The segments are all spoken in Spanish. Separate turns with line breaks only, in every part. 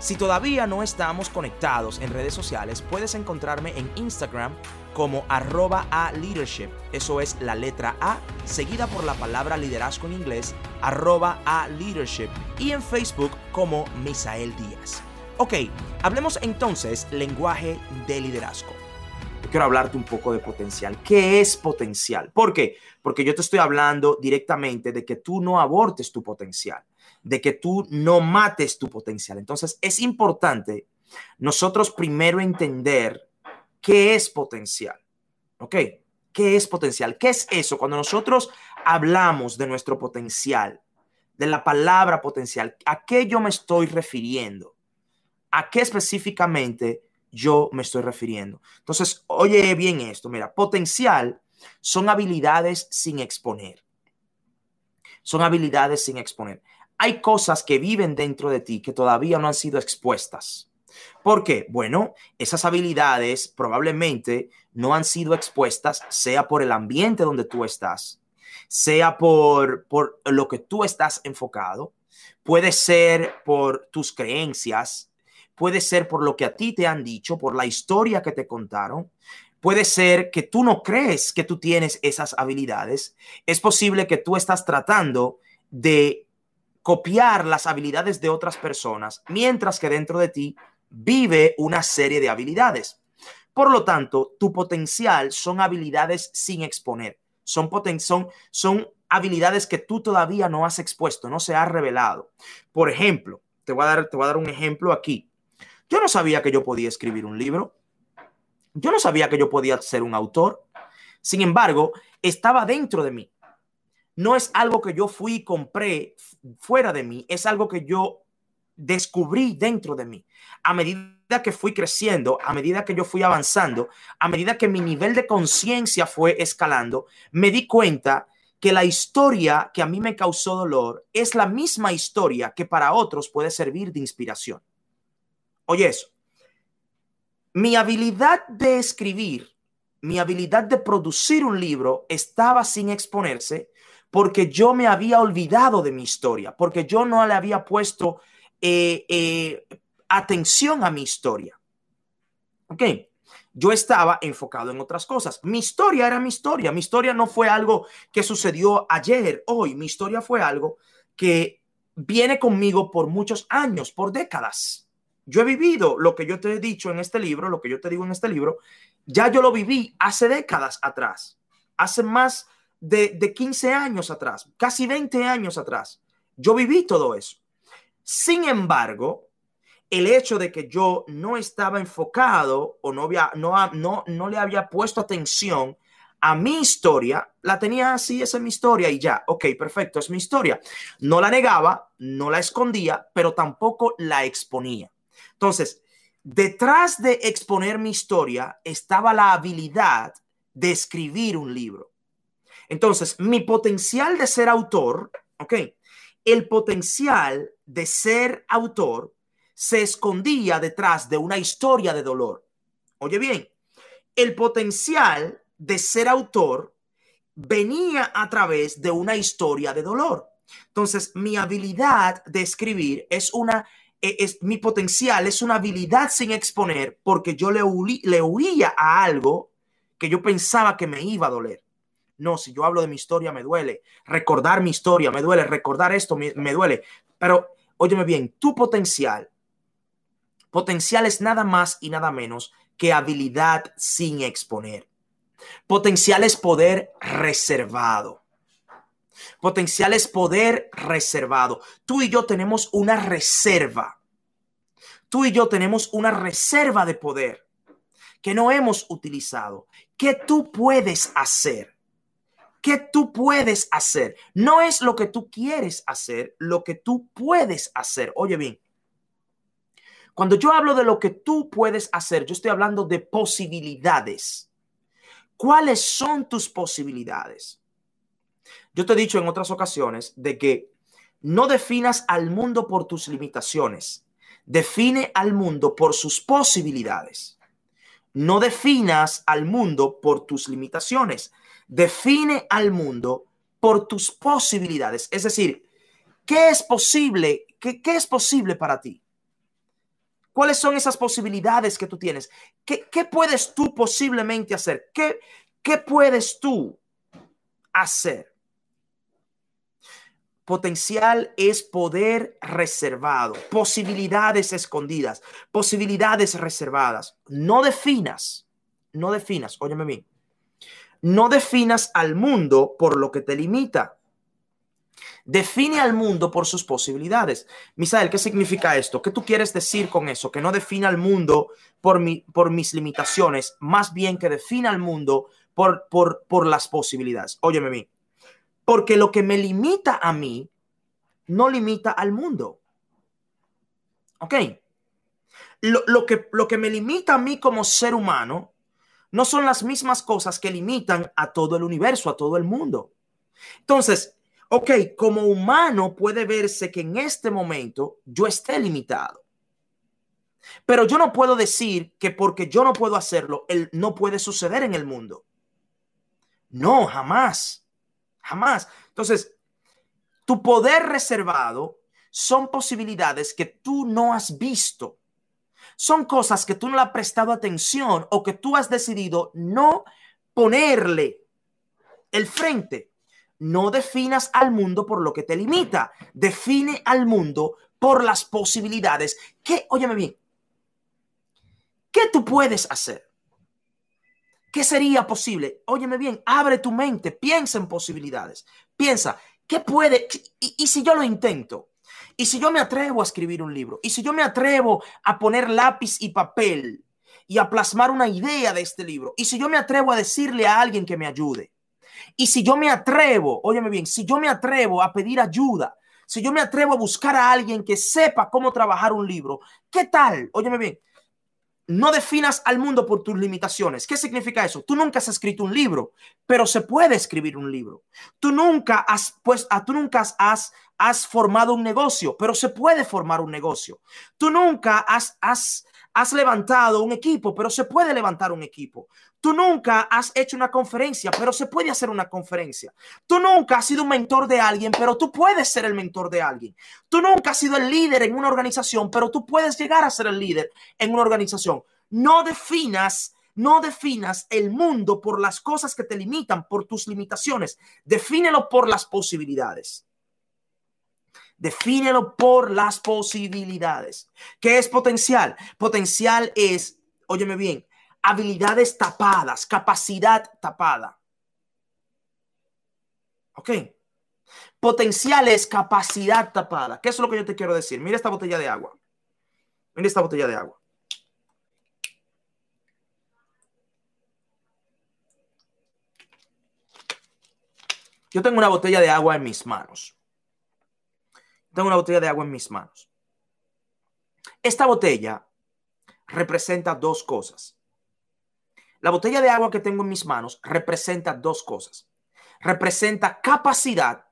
Si todavía no estamos conectados en redes sociales, puedes encontrarme en Instagram como arroba a leadership. Eso es la letra A, seguida por la palabra liderazgo en inglés, arroba a leadership. Y en Facebook como Misael Díaz. Ok, hablemos entonces lenguaje de liderazgo. Yo quiero hablarte un poco de potencial. ¿Qué es potencial? ¿Por qué? Porque yo te estoy hablando directamente de que tú no abortes tu potencial de que tú no mates tu potencial. Entonces es importante nosotros primero entender qué es potencial. ¿Ok? ¿Qué es potencial? ¿Qué es eso? Cuando nosotros hablamos de nuestro potencial, de la palabra potencial, ¿a qué yo me estoy refiriendo? ¿A qué específicamente yo me estoy refiriendo? Entonces, oye bien esto, mira, potencial son habilidades sin exponer. Son habilidades sin exponer hay cosas que viven dentro de ti que todavía no han sido expuestas. ¿Por qué? Bueno, esas habilidades probablemente no han sido expuestas, sea por el ambiente donde tú estás, sea por, por lo que tú estás enfocado, puede ser por tus creencias, puede ser por lo que a ti te han dicho, por la historia que te contaron, puede ser que tú no crees que tú tienes esas habilidades, es posible que tú estás tratando de copiar las habilidades de otras personas, mientras que dentro de ti vive una serie de habilidades. Por lo tanto, tu potencial son habilidades sin exponer. Son, son, son habilidades que tú todavía no has expuesto, no se ha revelado. Por ejemplo, te voy a dar, te voy a dar un ejemplo aquí. Yo no sabía que yo podía escribir un libro. Yo no sabía que yo podía ser un autor. Sin embargo, estaba dentro de mí no es algo que yo fui y compré fuera de mí, es algo que yo descubrí dentro de mí. A medida que fui creciendo, a medida que yo fui avanzando, a medida que mi nivel de conciencia fue escalando, me di cuenta que la historia que a mí me causó dolor es la misma historia que para otros puede servir de inspiración. Oye eso. Mi habilidad de escribir, mi habilidad de producir un libro estaba sin exponerse porque yo me había olvidado de mi historia, porque yo no le había puesto eh, eh, atención a mi historia. ¿Ok? Yo estaba enfocado en otras cosas. Mi historia era mi historia. Mi historia no fue algo que sucedió ayer, hoy. Mi historia fue algo que viene conmigo por muchos años, por décadas. Yo he vivido lo que yo te he dicho en este libro, lo que yo te digo en este libro, ya yo lo viví hace décadas atrás, hace más de, 15 años atrás, casi 20 años atrás. Yo viví todo eso. Sin embargo, el hecho de que yo no estaba enfocado o no, había, no, no, no le había puesto atención a mi historia, la tenía así, esa es mi historia y ya, ok, perfecto, es mi historia. No la negaba, no la escondía, pero tampoco la exponía. Entonces, detrás de exponer mi historia estaba la habilidad de escribir un libro. Entonces, mi potencial de ser autor, ok, el potencial de ser autor se escondía detrás de una historia de dolor. Oye bien, el potencial de ser autor venía a través de una historia de dolor. Entonces, mi habilidad de escribir es una, e, es, mi potencial es una habilidad sin exponer porque yo le, le huía a algo que yo pensaba que me iba a doler. No, si yo hablo de mi historia, me duele. Recordar mi historia, me duele. Recordar esto, me, duele. Pero, óyeme bien, tu potencial, potencial es nada más y nada menos que habilidad sin exponer. Potencial es poder reservado. Potencial es poder reservado. Tú y yo tenemos una reserva. Tú y yo tenemos una reserva de poder que no hemos utilizado. ¿Qué tú puedes hacer? ¿Qué tú puedes hacer. No es lo que tú quieres hacer, lo que tú puedes hacer. Oye bien, Cuando yo hablo de lo que tú puedes hacer, yo estoy hablando de posibilidades. ¿Cuáles son tus posibilidades? Yo te he dicho en otras ocasiones de que no definas al mundo por tus limitaciones, define al mundo por sus posibilidades. No definas al mundo por tus limitaciones, define al mundo por tus posibilidades. Es decir, ¿qué es posible? ¿Qué, qué es posible para ti? ¿Cuáles son esas posibilidades que tú tienes? ¿Qué, qué puedes tú posiblemente hacer? ¿Qué, ¿Qué puedes tú hacer? Potencial es poder reservado, posibilidades escondidas, posibilidades reservadas. No definas, no definas, óyeme bien, no definas al mundo por lo que te limita. Define al mundo por sus posibilidades. Misael, ¿qué significa esto? ¿Qué tú quieres decir con eso? Que no defina al mundo por, mi, por mis limitaciones, más bien que defina al mundo por, por, por las posibilidades. Óyeme bien. Porque lo que me limita a mí no limita al mundo. ¿Ok? Lo, lo, que, lo que me limita a mí como ser humano no son las mismas cosas que limitan a todo el universo, a todo el mundo. Entonces, ok, como humano puede verse que en este momento yo esté limitado. Pero yo no puedo decir que porque yo no puedo hacerlo, él no puede suceder en el mundo. No, jamás. Jamás. Entonces, tu poder reservado son posibilidades que tú no has visto. Son cosas que tú no le has prestado atención o que tú has decidido no ponerle el frente. No definas al mundo por lo que te limita. Define al mundo por las posibilidades. ¿Qué? Óyeme bien. ¿Qué tú puedes hacer? ¿Qué sería posible? Óyeme bien, abre tu mente, piensa en posibilidades. Piensa, ¿qué puede? Y, si yo lo intento? ¿Y si yo me atrevo a escribir un libro? ¿Y si yo me atrevo a poner lápiz y papel y a plasmar una idea de este libro? ¿Y si yo me atrevo a decirle a alguien que me ayude? Y si yo me atrevo, óyeme bien, si yo me atrevo a pedir ayuda, si yo me atrevo a buscar a alguien que sepa cómo trabajar un libro, ¿qué tal? Óyeme bien, no definas al mundo por tus limitaciones. ¿Qué significa eso? Tú nunca has escrito un libro, pero se puede escribir un libro. Tú nunca has, pues, ah, tú nunca has, has formado un negocio, pero se puede formar un negocio. Tú nunca has, has, has levantado un equipo, pero se puede levantar un equipo. Tú nunca has hecho una conferencia, pero se puede hacer una conferencia. Tú nunca has sido un mentor de alguien, pero tú puedes ser el mentor de alguien. Tú nunca has sido el líder en una organización, pero tú puedes llegar a ser el líder en una organización. No definas, no definas el mundo por las cosas que te limitan, por tus limitaciones. Defínelo por las posibilidades. Defínelo por las posibilidades. ¿Qué es potencial? Potencial es, óyeme bien, habilidades tapadas, capacidad tapada. ¿Ok? Potencial es capacidad tapada. ¿Qué es lo que yo te quiero decir? Mira esta botella de agua. Mira esta botella de agua. Yo tengo una botella de agua en mis manos. Tengo una botella de agua en mis manos. Esta botella representa dos cosas. La botella de agua que tengo en mis manos representa dos cosas. Representa capacidad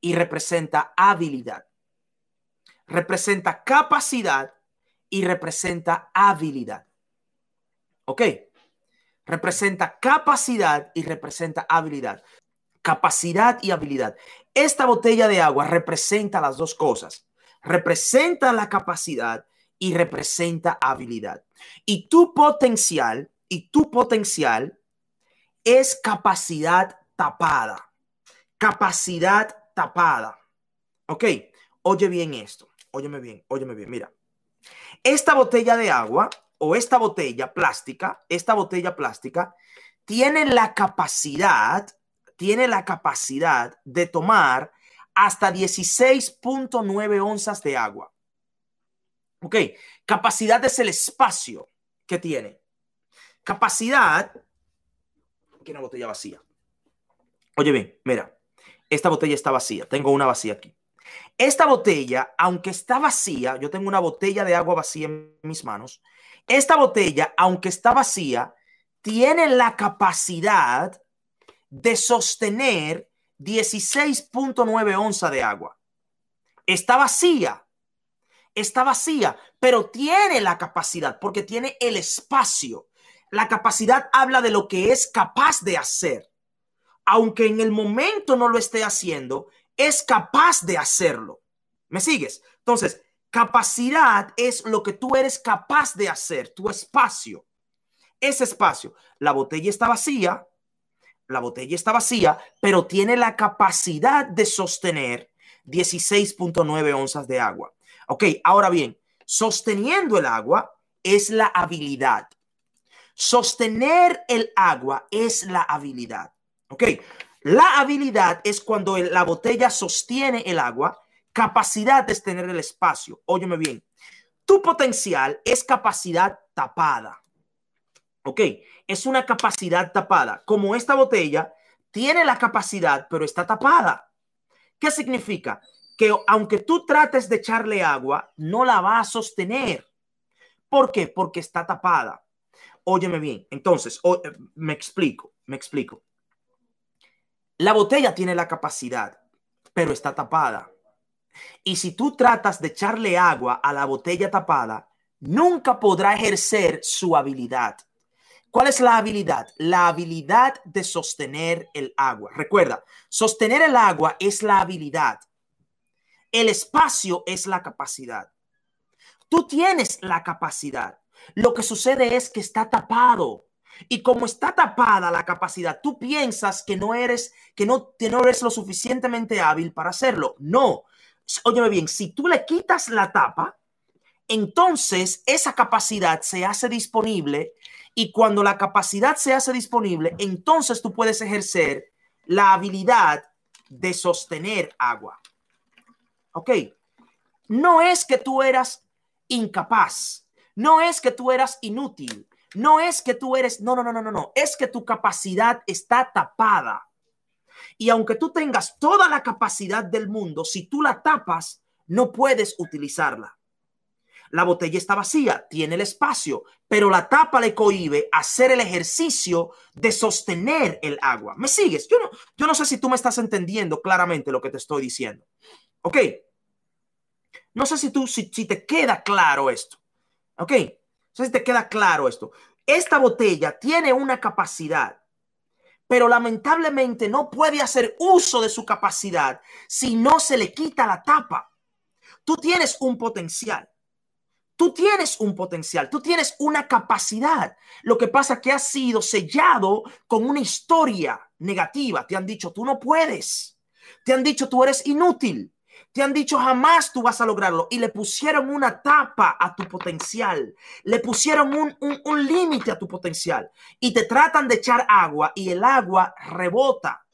y representa habilidad. Representa capacidad y representa habilidad. ¿Ok? Representa capacidad y representa habilidad. Capacidad y habilidad. Esta botella de agua representa las dos cosas. Representa la capacidad y representa habilidad. Y tu potencial y tu potencial es capacidad tapada. Capacidad tapada. Ok, oye bien esto. Óyeme bien, óyeme bien. Mira, esta botella de agua o esta botella plástica, esta botella plástica tiene la capacidad, tiene la capacidad de tomar hasta 16.9 onzas de agua. Ok, capacidad es el espacio que tiene. Capacidad, aquí una botella vacía. Oye bien, mira, esta botella está vacía, tengo una vacía aquí. Esta botella, aunque está vacía, yo tengo una botella de agua vacía en mis manos, esta botella, aunque está vacía, tiene la capacidad de sostener 16.9 onzas de agua. Está vacía, está vacía, pero tiene la capacidad porque tiene el espacio. La capacidad habla de lo que es capaz de hacer. Aunque en el momento no lo esté haciendo, es capaz de hacerlo. ¿Me sigues? Entonces, capacidad es lo que tú eres capaz de hacer, tu espacio. Ese espacio. La botella está vacía, la botella está vacía, pero tiene la capacidad de sostener 16.9 onzas de agua. Ok, ahora bien, sosteniendo el agua es la habilidad. Sostener el agua es la habilidad. Ok, la habilidad es cuando la botella sostiene el agua. Capacidad es tener el espacio. Óyeme bien. Tu potencial es capacidad tapada. Ok, es una capacidad tapada. Como esta botella tiene la capacidad, pero está tapada. ¿Qué significa? Que aunque tú trates de echarle agua, no la va a sostener. ¿Por qué? Porque está tapada. Óyeme bien. Entonces, me explico, me explico. La botella tiene la capacidad, pero está tapada. Y si tú tratas de echarle agua a la botella tapada, nunca podrá ejercer su habilidad. ¿Cuál es la habilidad? La habilidad de sostener el agua. Recuerda, sostener el agua es la habilidad. El espacio es la capacidad. Tú tienes la capacidad. Lo que sucede es que está tapado. Y como está tapada la capacidad, tú piensas que no eres, que no, no eres lo suficientemente hábil para hacerlo. No. Óyeme bien, si tú le quitas la tapa, entonces esa capacidad se hace disponible y cuando la capacidad se hace disponible, entonces tú puedes ejercer la habilidad de sostener agua. ¿Ok? No es que tú eras incapaz, no es que tú eras inútil, no es que tú eres, no, no, no, no, no, no, es que tu capacidad está tapada. Y aunque tú tengas toda la capacidad del mundo, si tú la tapas, no puedes utilizarla. La botella está vacía, tiene el espacio, pero la tapa le cohibe hacer el ejercicio de sostener el agua. ¿Me sigues? Yo no, yo no sé si tú me estás entendiendo claramente lo que te estoy diciendo. ¿Ok? No sé si tú, si, si te queda claro esto. ¿Ok? Si te queda claro esto. Esta botella tiene una capacidad, pero lamentablemente no puede hacer uso de su capacidad si no se le quita la tapa. Tú tienes un potencial. Tú tienes un potencial, tú tienes una capacidad. Lo que pasa es que has sido sellado con una historia negativa. Te han dicho, tú no puedes. Te han dicho, tú eres inútil. Te han dicho jamás tú vas a lograrlo y le pusieron una tapa a tu potencial, le pusieron un, un, límite a tu potencial y te tratan de echar agua y el agua rebota.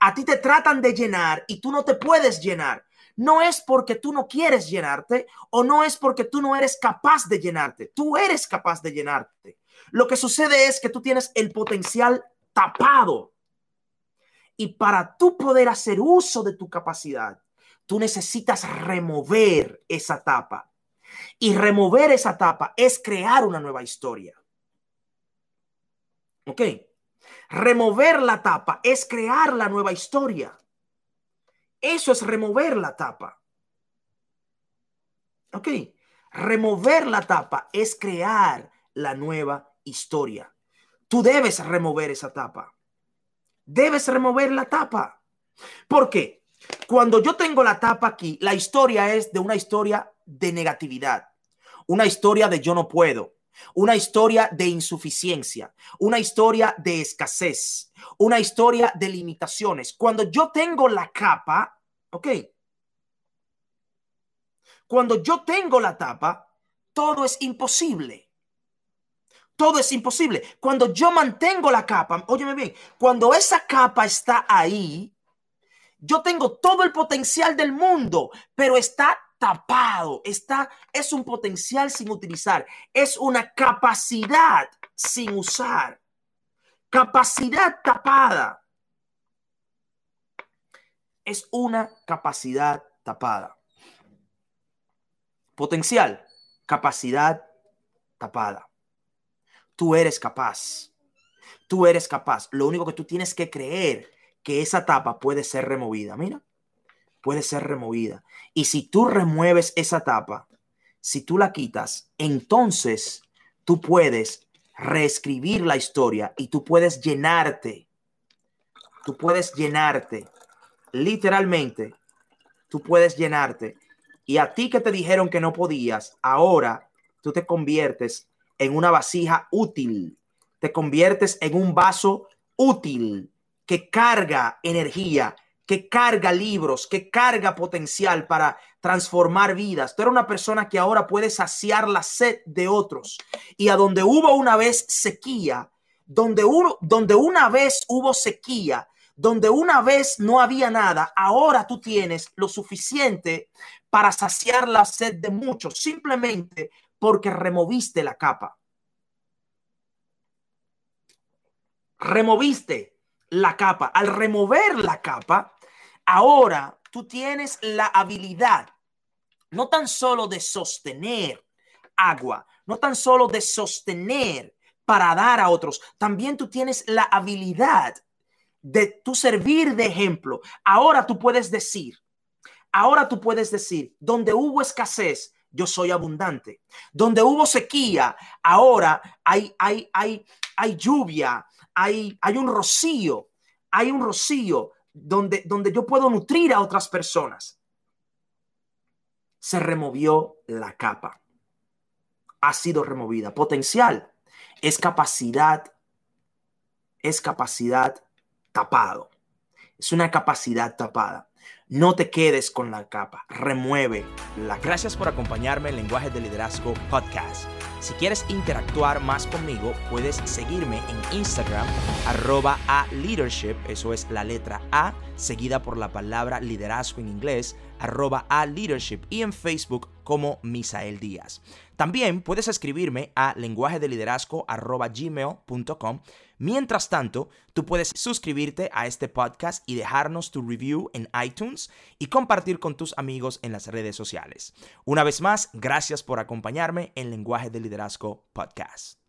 A ti te tratan de llenar y tú no te puedes llenar. No es porque tú no quieres llenarte o no es porque tú no eres capaz de llenarte. Tú eres capaz de llenarte. Lo que sucede es que tú tienes el potencial tapado. Y para tú poder hacer uso de tu capacidad, tú necesitas remover esa tapa. Y remover esa tapa es crear una nueva historia. ¿Ok? Remover la tapa es crear la nueva historia. Eso es remover la tapa. ¿Ok? Remover la tapa es crear la nueva historia. Tú debes remover esa tapa. Debes remover la tapa. ¿Por qué? Cuando yo tengo la tapa aquí, la historia es de una historia de negatividad, una historia de yo no puedo, una historia de insuficiencia, una historia de escasez, una historia de limitaciones. Cuando yo tengo la capa, ok, cuando yo tengo la tapa, todo es imposible. Todo es imposible. Cuando yo mantengo la capa, óyeme bien, cuando esa capa está ahí, yo tengo todo el potencial del mundo, pero está tapado, está, es un potencial sin utilizar, es una capacidad sin usar, capacidad tapada. Es una capacidad tapada. Potencial, capacidad tapada. Tú eres capaz. Tú eres capaz. Lo único que tú tienes que creer que esa tapa puede ser removida. Mira, puede ser removida. Y si tú remueves esa tapa, si tú la quitas, entonces tú puedes reescribir la historia y tú puedes llenarte. Tú puedes llenarte. Literalmente, tú puedes llenarte y a ti que te dijeron que no podías, ahora tú te conviertes en una vasija útil, te conviertes en un vaso útil que carga energía, que carga libros, que carga potencial para transformar vidas. Tú eres una persona que ahora puede saciar la sed de otros. Y a donde hubo una vez sequía, donde, uno, donde una vez hubo sequía, donde una vez no había nada, ahora tú tienes lo suficiente para saciar la sed de muchos, simplemente porque removiste la capa. Removiste la capa. Al remover la capa, ahora tú tienes la habilidad no tan solo de sostener agua, no tan solo de sostener para dar a otros, también tú tienes la habilidad de tu servir de ejemplo. Ahora tú puedes decir, ahora tú puedes decir, donde hubo escasez, yo soy abundante. Donde hubo sequía, ahora hay, hay, hay, hay lluvia, hay, un rocío, hay un rocío donde, donde yo puedo nutrir a otras personas. Se removió la capa. Ha sido removida. Potencial es capacidad, es capacidad tapado. Es una capacidad tapada. No te quedes con la capa, remueve la
Gracias por acompañarme en Lenguaje de Liderazgo Podcast. Si quieres interactuar más conmigo, puedes seguirme en Instagram, arroba a leadership, eso es la letra A, seguida por la palabra liderazgo en inglés, arroba a leadership, y en Facebook como Misael Díaz. También puedes escribirme a lenguaje de liderazgo gmail.com Mientras tanto, tú puedes suscribirte a este podcast y dejarnos tu review en iTunes y compartir con tus amigos en las redes sociales. Una vez más, gracias por acompañarme en Lenguaje de Liderazgo Podcast.